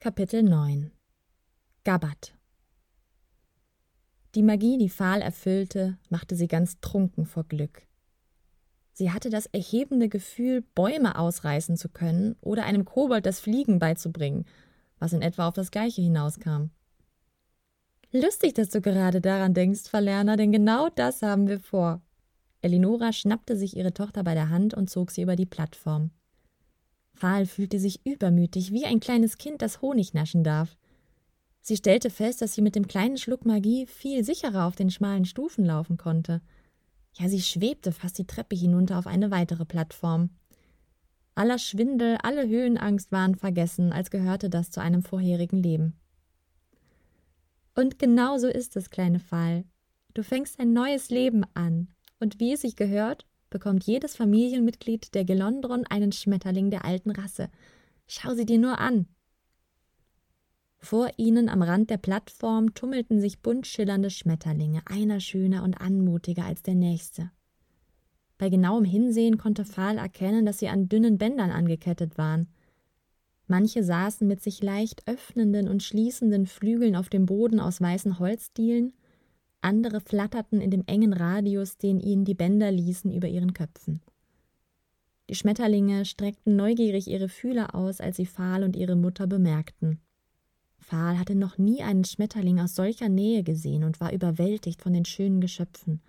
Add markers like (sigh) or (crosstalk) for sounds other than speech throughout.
Kapitel 9 Gabat Die Magie, die Pfahl erfüllte, machte sie ganz trunken vor Glück. Sie hatte das erhebende Gefühl, Bäume ausreißen zu können oder einem Kobold das Fliegen beizubringen, was in etwa auf das Gleiche hinauskam. Lustig, dass du gerade daran denkst, Verlerner, denn genau das haben wir vor. Elinora schnappte sich ihre Tochter bei der Hand und zog sie über die Plattform. Pfahl fühlte sich übermütig, wie ein kleines Kind, das Honig naschen darf. Sie stellte fest, dass sie mit dem kleinen Schluck Magie viel sicherer auf den schmalen Stufen laufen konnte. Ja, sie schwebte fast die Treppe hinunter auf eine weitere Plattform. Aller Schwindel, alle Höhenangst waren vergessen, als gehörte das zu einem vorherigen Leben. Und genau so ist es, kleine Pfahl. Du fängst ein neues Leben an, und wie es sich gehört, bekommt jedes Familienmitglied der Gelondron einen Schmetterling der alten Rasse. Schau sie dir nur an. Vor ihnen am Rand der Plattform tummelten sich bunt schillernde Schmetterlinge, einer schöner und anmutiger als der nächste. Bei genauem Hinsehen konnte Pfahl erkennen, dass sie an dünnen Bändern angekettet waren. Manche saßen mit sich leicht öffnenden und schließenden Flügeln auf dem Boden aus weißen Holzdielen, andere flatterten in dem engen Radius, den ihnen die Bänder ließen, über ihren Köpfen. Die Schmetterlinge streckten neugierig ihre Fühler aus, als sie Pfahl und ihre Mutter bemerkten. Pfahl hatte noch nie einen Schmetterling aus solcher Nähe gesehen und war überwältigt von den schönen Geschöpfen.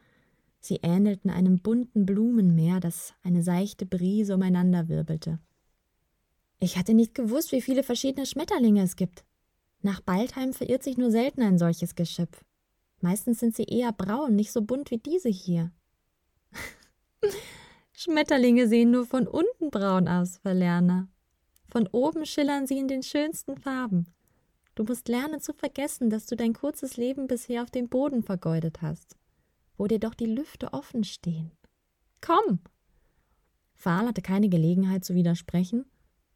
Sie ähnelten einem bunten Blumenmeer, das eine seichte Brise umeinander wirbelte. Ich hatte nicht gewusst, wie viele verschiedene Schmetterlinge es gibt. Nach Baldheim verirrt sich nur selten ein solches Geschöpf. Meistens sind sie eher braun, nicht so bunt wie diese hier. (laughs) Schmetterlinge sehen nur von unten braun aus, Verlerner. Von oben schillern sie in den schönsten Farben. Du musst lernen zu vergessen, dass du dein kurzes Leben bisher auf dem Boden vergeudet hast, wo dir doch die Lüfte offen stehen. Komm! Pfahl hatte keine Gelegenheit zu widersprechen.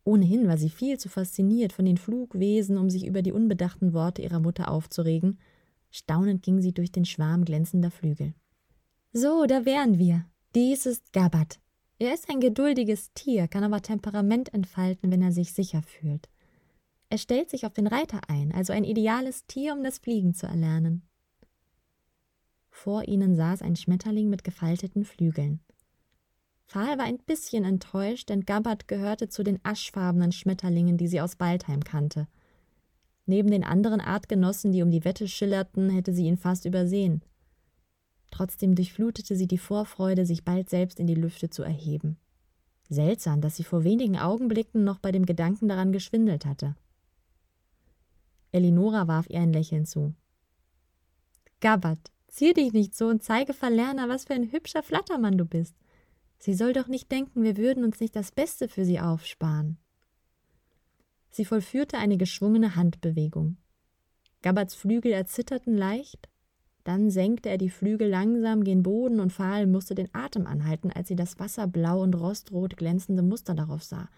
Ohnehin war sie viel zu fasziniert von den Flugwesen, um sich über die unbedachten Worte ihrer Mutter aufzuregen Staunend ging sie durch den Schwarm glänzender Flügel. So, da wären wir. Dies ist Gabat. Er ist ein geduldiges Tier, kann aber Temperament entfalten, wenn er sich sicher fühlt. Er stellt sich auf den Reiter ein, also ein ideales Tier, um das Fliegen zu erlernen. Vor ihnen saß ein Schmetterling mit gefalteten Flügeln. Pfahl war ein bisschen enttäuscht, denn Gabat gehörte zu den aschfarbenen Schmetterlingen, die sie aus Baldheim kannte – Neben den anderen Artgenossen, die um die Wette schillerten, hätte sie ihn fast übersehen. Trotzdem durchflutete sie die Vorfreude, sich bald selbst in die Lüfte zu erheben. Seltsam, dass sie vor wenigen Augenblicken noch bei dem Gedanken daran geschwindelt hatte. Elinora warf ihr ein Lächeln zu. Gabbard, zier dich nicht so und zeige Verlerner, was für ein hübscher Flattermann du bist. Sie soll doch nicht denken, wir würden uns nicht das Beste für sie aufsparen. Sie vollführte eine geschwungene Handbewegung. Gabberts Flügel erzitterten leicht, dann senkte er die Flügel langsam gen Boden und Pfahl musste den Atem anhalten, als sie das wasserblau und rostrot glänzende Muster darauf sah.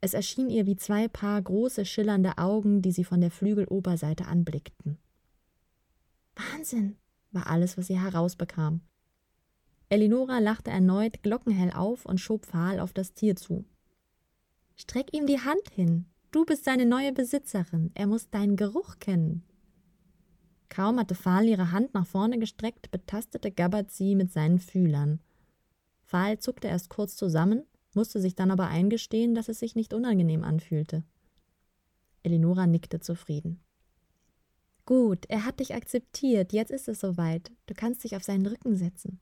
Es erschien ihr wie zwei Paar große schillernde Augen, die sie von der Flügeloberseite anblickten. Wahnsinn, war alles, was sie herausbekam. Elinora lachte erneut glockenhell auf und schob Pfahl auf das Tier zu. Streck ihm die Hand hin. Du bist seine neue Besitzerin. Er muss deinen Geruch kennen. Kaum hatte Pfahl ihre Hand nach vorne gestreckt, betastete Gabbard sie mit seinen Fühlern. Pfahl zuckte erst kurz zusammen, musste sich dann aber eingestehen, dass es sich nicht unangenehm anfühlte. Elinora nickte zufrieden. Gut, er hat dich akzeptiert, jetzt ist es soweit. Du kannst dich auf seinen Rücken setzen.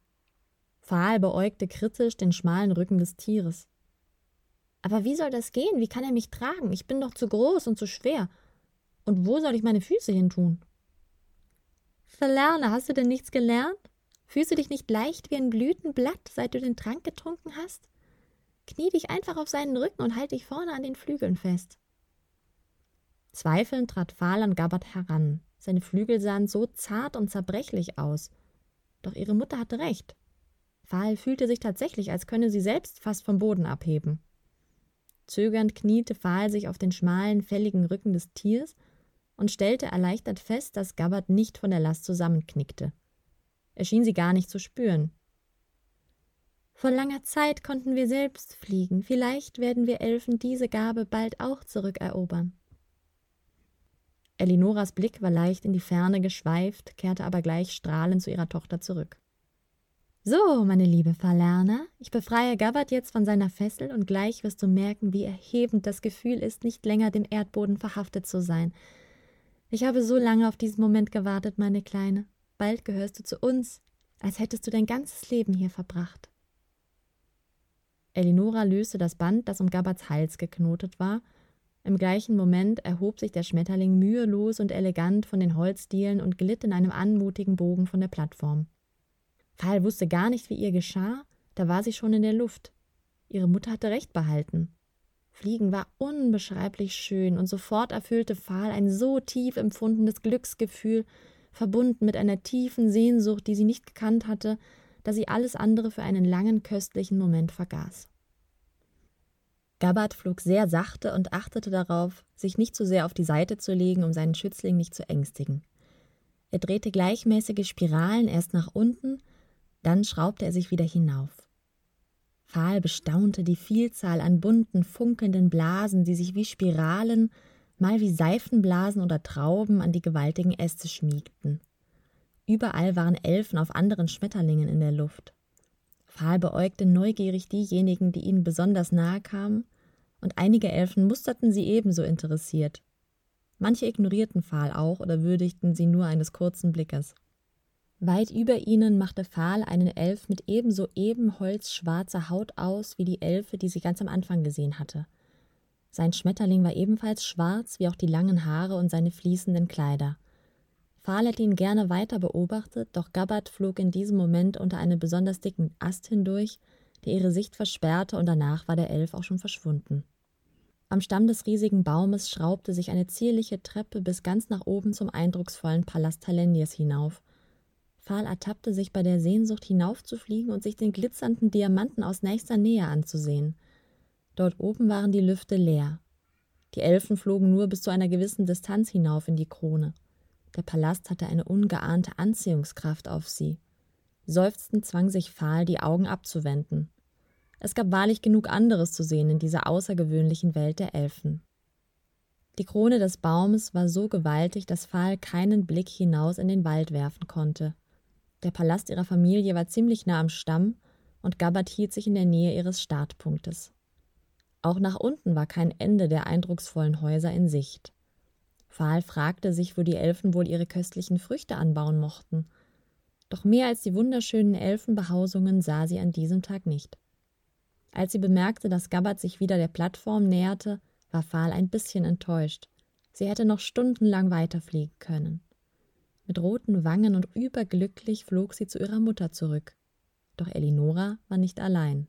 Pfahl beäugte kritisch den schmalen Rücken des Tieres. Aber wie soll das gehen? Wie kann er mich tragen? Ich bin doch zu groß und zu schwer. Und wo soll ich meine Füße hin tun? Verlerne, hast du denn nichts gelernt? Fühlst du dich nicht leicht wie ein Blütenblatt, seit du den Trank getrunken hast? Knie dich einfach auf seinen Rücken und halt dich vorne an den Flügeln fest. Zweifelnd trat Pfahl an Gabbard heran. Seine Flügel sahen so zart und zerbrechlich aus. Doch ihre Mutter hatte recht. Pfahl fühlte sich tatsächlich, als könne sie selbst fast vom Boden abheben. Zögernd kniete Pfahl sich auf den schmalen, fälligen Rücken des Tiers und stellte erleichtert fest, dass Gabbard nicht von der Last zusammenknickte. Er schien sie gar nicht zu spüren. Vor langer Zeit konnten wir selbst fliegen. Vielleicht werden wir Elfen diese Gabe bald auch zurückerobern. Elinoras Blick war leicht in die Ferne geschweift, kehrte aber gleich strahlend zu ihrer Tochter zurück. So, meine liebe Verlerner, ich befreie Gabbard jetzt von seiner Fessel und gleich wirst du merken, wie erhebend das Gefühl ist, nicht länger dem Erdboden verhaftet zu sein. Ich habe so lange auf diesen Moment gewartet, meine Kleine. Bald gehörst du zu uns, als hättest du dein ganzes Leben hier verbracht. Elinora löste das Band, das um Gabbards Hals geknotet war. Im gleichen Moment erhob sich der Schmetterling mühelos und elegant von den Holzdielen und glitt in einem anmutigen Bogen von der Plattform. Pfahl wusste gar nicht, wie ihr geschah, da war sie schon in der Luft. Ihre Mutter hatte recht behalten. Fliegen war unbeschreiblich schön, und sofort erfüllte Pfahl ein so tief empfundenes Glücksgefühl, verbunden mit einer tiefen Sehnsucht, die sie nicht gekannt hatte, dass sie alles andere für einen langen, köstlichen Moment vergaß. Gabbard flog sehr sachte und achtete darauf, sich nicht zu sehr auf die Seite zu legen, um seinen Schützling nicht zu ängstigen. Er drehte gleichmäßige Spiralen erst nach unten, dann schraubte er sich wieder hinauf. Fahl bestaunte die Vielzahl an bunten, funkelnden Blasen, die sich wie Spiralen, mal wie Seifenblasen oder Trauben an die gewaltigen Äste schmiegten. Überall waren Elfen auf anderen Schmetterlingen in der Luft. Fahl beäugte neugierig diejenigen, die ihnen besonders nahe kamen, und einige Elfen musterten sie ebenso interessiert. Manche ignorierten Fahl auch oder würdigten sie nur eines kurzen Blickes. Weit über ihnen machte Fahl einen Elf mit ebenso ebenholzschwarzer Haut aus wie die Elfe, die sie ganz am Anfang gesehen hatte. Sein Schmetterling war ebenfalls schwarz, wie auch die langen Haare und seine fließenden Kleider. Fahl hätte ihn gerne weiter beobachtet, doch Gabbard flog in diesem Moment unter einem besonders dicken Ast hindurch, der ihre Sicht versperrte, und danach war der Elf auch schon verschwunden. Am Stamm des riesigen Baumes schraubte sich eine zierliche Treppe bis ganz nach oben zum eindrucksvollen Palast Talendiers hinauf. Fahl ertappte sich bei der Sehnsucht hinaufzufliegen und sich den glitzernden Diamanten aus nächster Nähe anzusehen. Dort oben waren die Lüfte leer. Die Elfen flogen nur bis zu einer gewissen Distanz hinauf in die Krone. Der Palast hatte eine ungeahnte Anziehungskraft auf sie. Seufzend zwang sich Fahl, die Augen abzuwenden. Es gab wahrlich genug anderes zu sehen in dieser außergewöhnlichen Welt der Elfen. Die Krone des Baumes war so gewaltig, dass Fahl keinen Blick hinaus in den Wald werfen konnte. Der Palast ihrer Familie war ziemlich nah am Stamm, und Gabbard hielt sich in der Nähe ihres Startpunktes. Auch nach unten war kein Ende der eindrucksvollen Häuser in Sicht. Fahl fragte sich, wo die Elfen wohl ihre köstlichen Früchte anbauen mochten. Doch mehr als die wunderschönen Elfenbehausungen sah sie an diesem Tag nicht. Als sie bemerkte, dass Gabbard sich wieder der Plattform näherte, war Fahl ein bisschen enttäuscht. Sie hätte noch stundenlang weiterfliegen können. Mit roten Wangen und überglücklich flog sie zu ihrer Mutter zurück. Doch Elinora war nicht allein.